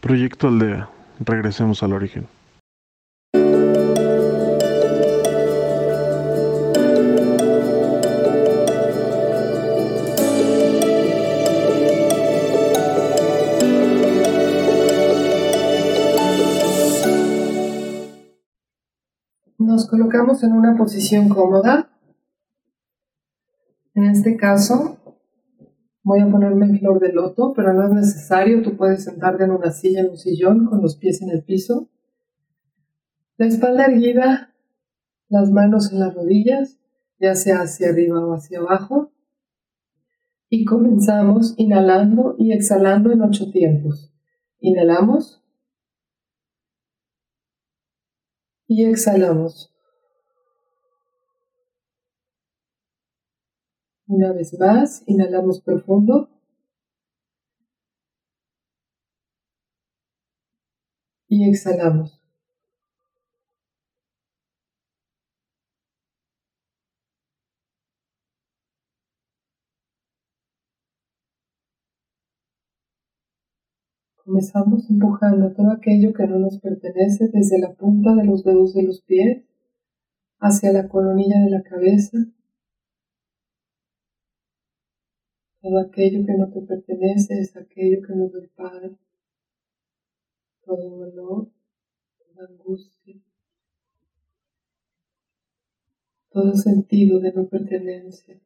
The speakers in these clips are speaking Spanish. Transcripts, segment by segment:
Proyecto Aldea. Regresemos al origen. Nos colocamos en una posición cómoda. En este caso, voy a ponerme en flor de loto, pero no es necesario. Tú puedes sentarte en una silla, en un sillón, con los pies en el piso. La espalda erguida, las manos en las rodillas, ya sea hacia arriba o hacia abajo. Y comenzamos inhalando y exhalando en ocho tiempos. Inhalamos. Y exhalamos. Una vez más, inhalamos profundo. Y exhalamos. Comenzamos empujando todo aquello que no nos pertenece desde la punta de los dedos de los pies hacia la coronilla de la cabeza. Todo aquello que no te pertenece es aquello que no del Padre. Todo dolor, toda angustia, todo sentido de no pertenencia,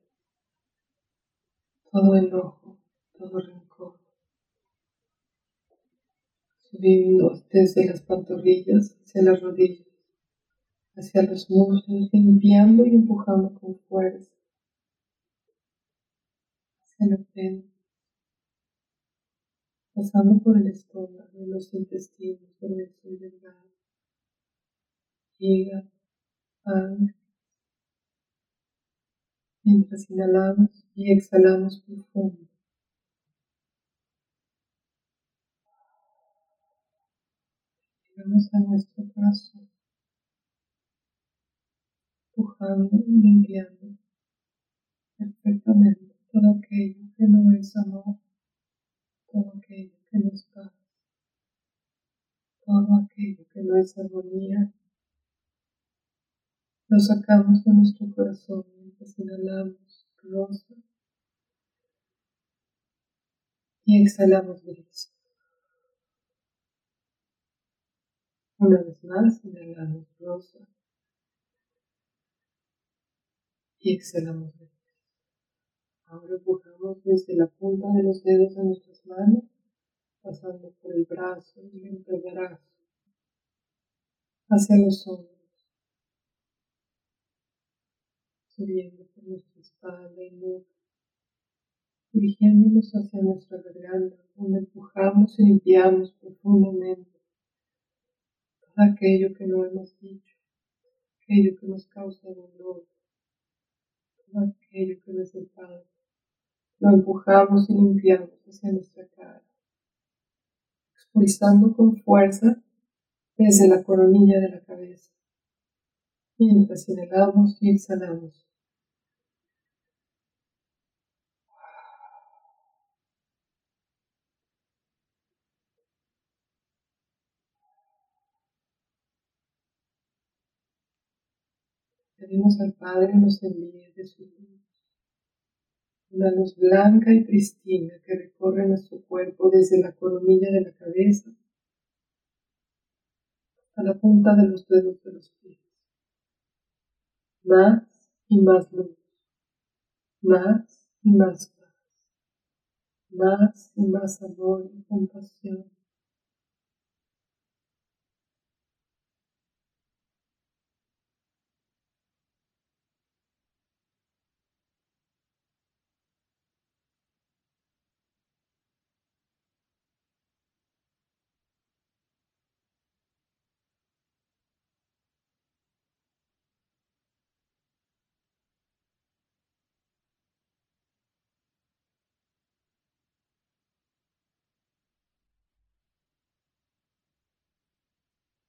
todo enojo, todo rencor subiendo desde las pantorrillas hacia las rodillas, hacia los muslos, limpiando y empujando con fuerza la frente, pasando por el estómago y los intestinos grueso y delgado, hígado, páncreas, mientras inhalamos y exhalamos profundo. Llegamos a nuestro corazón, empujando y limpiando perfectamente todo aquello que no es amor, todo aquello que no es paz, todo aquello que no es armonía. Lo sacamos de nuestro corazón mientras inhalamos rosa y exhalamos gris. Una vez más, inhalamos rosa y exhalamos gris. Ahora empujamos desde la punta de los dedos de nuestras manos, pasando por el brazo y el antebrazo, hacia los hombros, subiendo por nuestra espalda y nuca, dirigiéndonos hacia nuestra garganta, donde empujamos y limpiamos profundamente todo aquello que no hemos dicho, aquello que nos causa dolor, todo aquello que nos enfada. Lo empujamos y limpiamos hacia nuestra cara, expulsando con fuerza desde la coronilla de la cabeza, mientras inhalamos y exhalamos. Pedimos al Padre nos envíe de su luz, una luz blanca y pristina que recorre nuestro cuerpo desde la coronilla de la cabeza hasta la punta de los dedos de los pies. Más y más luz, más y más paz, más y más amor y compasión.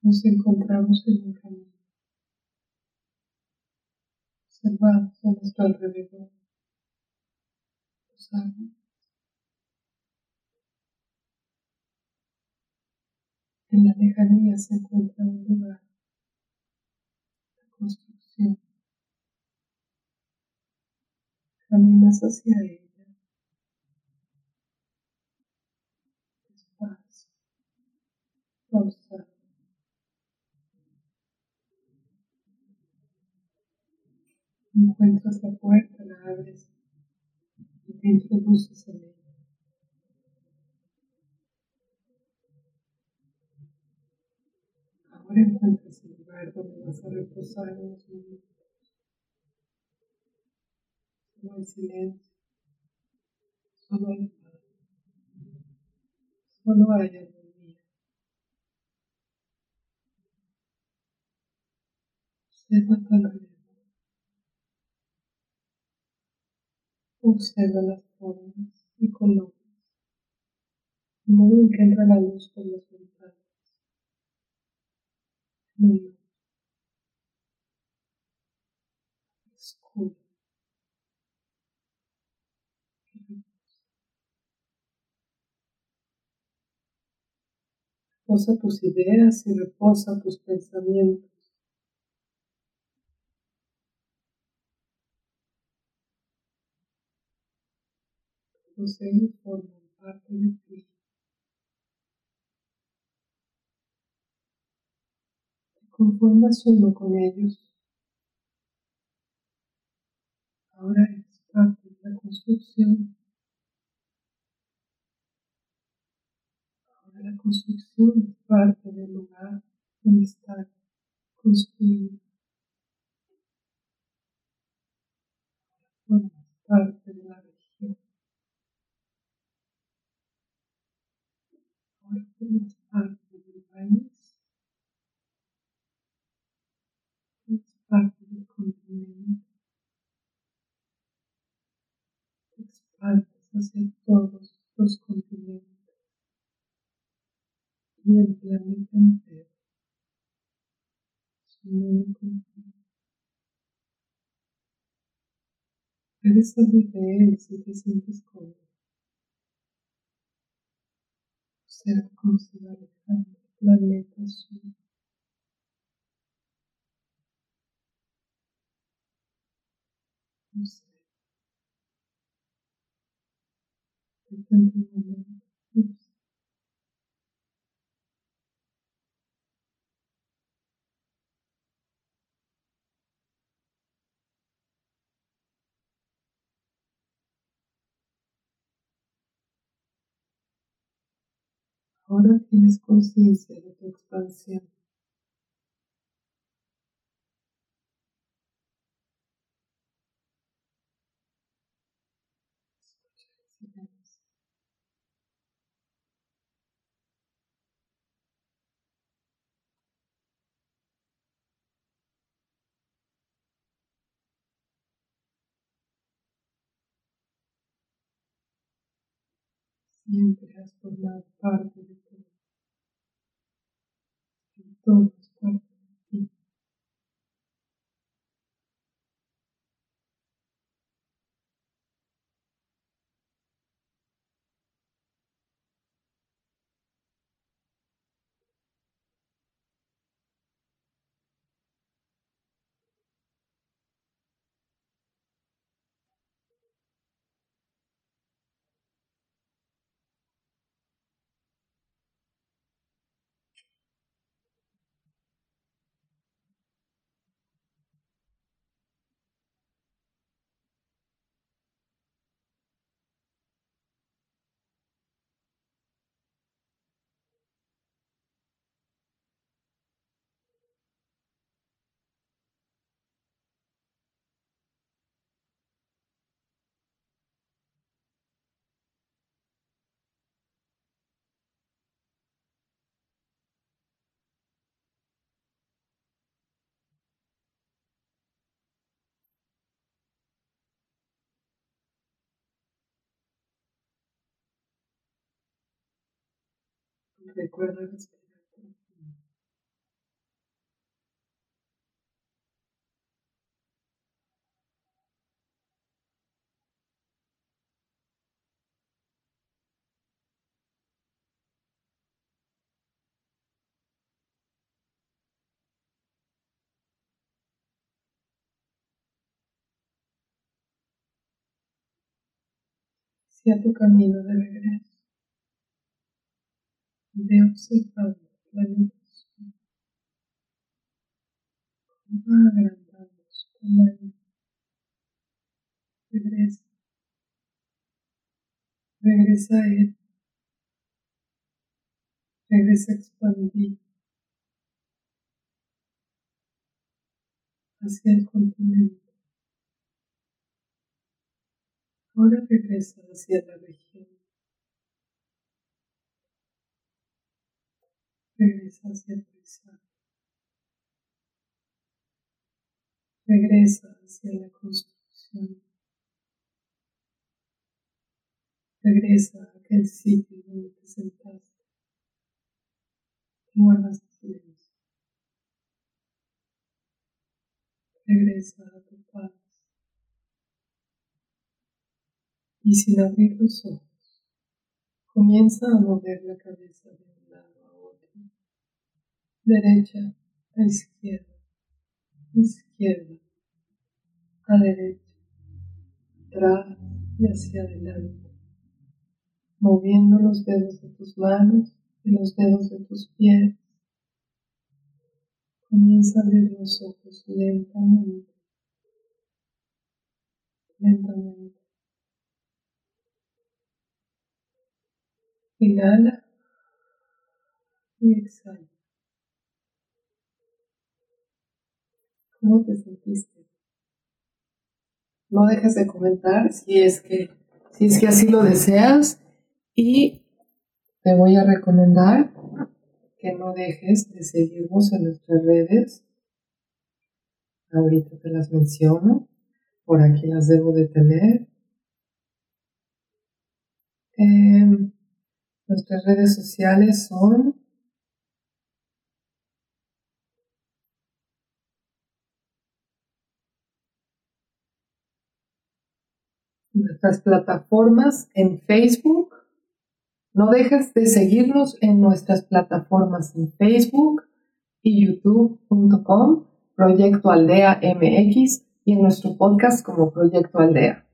Nos encontramos en un camino. Observamos a nuestro alrededor los árboles, En la lejanía se encuentra un lugar de construcción. Caminas hacia ella. Despacio. Pausa. Encuentras la puerta, la abres y te introduces en ella. Ahora encuentras el lugar donde vas a reposar unos minutos. Solo hay silencio, solo hay paz, solo hay armonía. Observa tu alrededor. Observa las formas y colores, el modo que entra la luz por las ventanas. Muy oscuro. Reposa tus ideas y reposa tus pensamientos. Ellos forman parte de ti. Te conformas uno con ellos. Ahora es parte de la construcción. Ahora la construcción es parte del lugar donde está construido. Formas parte de la región. Ahora formas parte del país. Es parte del continente. Te expandes hacia todos los continentes y el planeta entero. Puedes salir de él si te sientes cómodo. Observa cómo se va alejando el planeta azul. Observa. Detente un momento. Observa. Ahora tienes conciencia de tu expansión. Siempre has formado parte de todo. Y todo Recuerda respirar. hacia tu camino de regreso. Ve observando la luz. Cómo va agrandando su tamaño. Regresa. Regresa a él. Regresa a expandir hacia el continente. Ahora regresa hacia la región. Regresa hacia el paisaje. Regresa hacia la construcción. Regresa a aquel sitio donde te sentaste. Guardas silencio. Regresa a tu paz. Y sin abrir los ojos, comienza a mover la cabeza de un lado a otro, derecha a izquierda, izquierda a derecha, atrás y hacia adelante, moviendo los dedos de tus manos y los dedos de tus pies. Comienza a abrir los ojos lentamente, lentamente. Inhala y exhala. ¿Cómo te sentiste? No dejes de comentar si es que, si es que así lo deseas y te voy a recomendar que no dejes de seguirnos en nuestras redes. Ahorita te las menciono, por aquí las debo de tener. Eh, Nuestras redes sociales son nuestras plataformas en Facebook. No dejes de seguirnos en nuestras plataformas en Facebook y youtube.com, Proyecto Aldea MX y en nuestro podcast como Proyecto Aldea.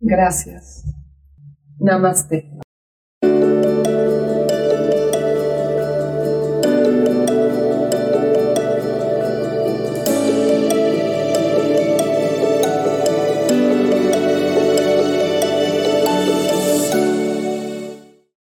Gracias. Namaste.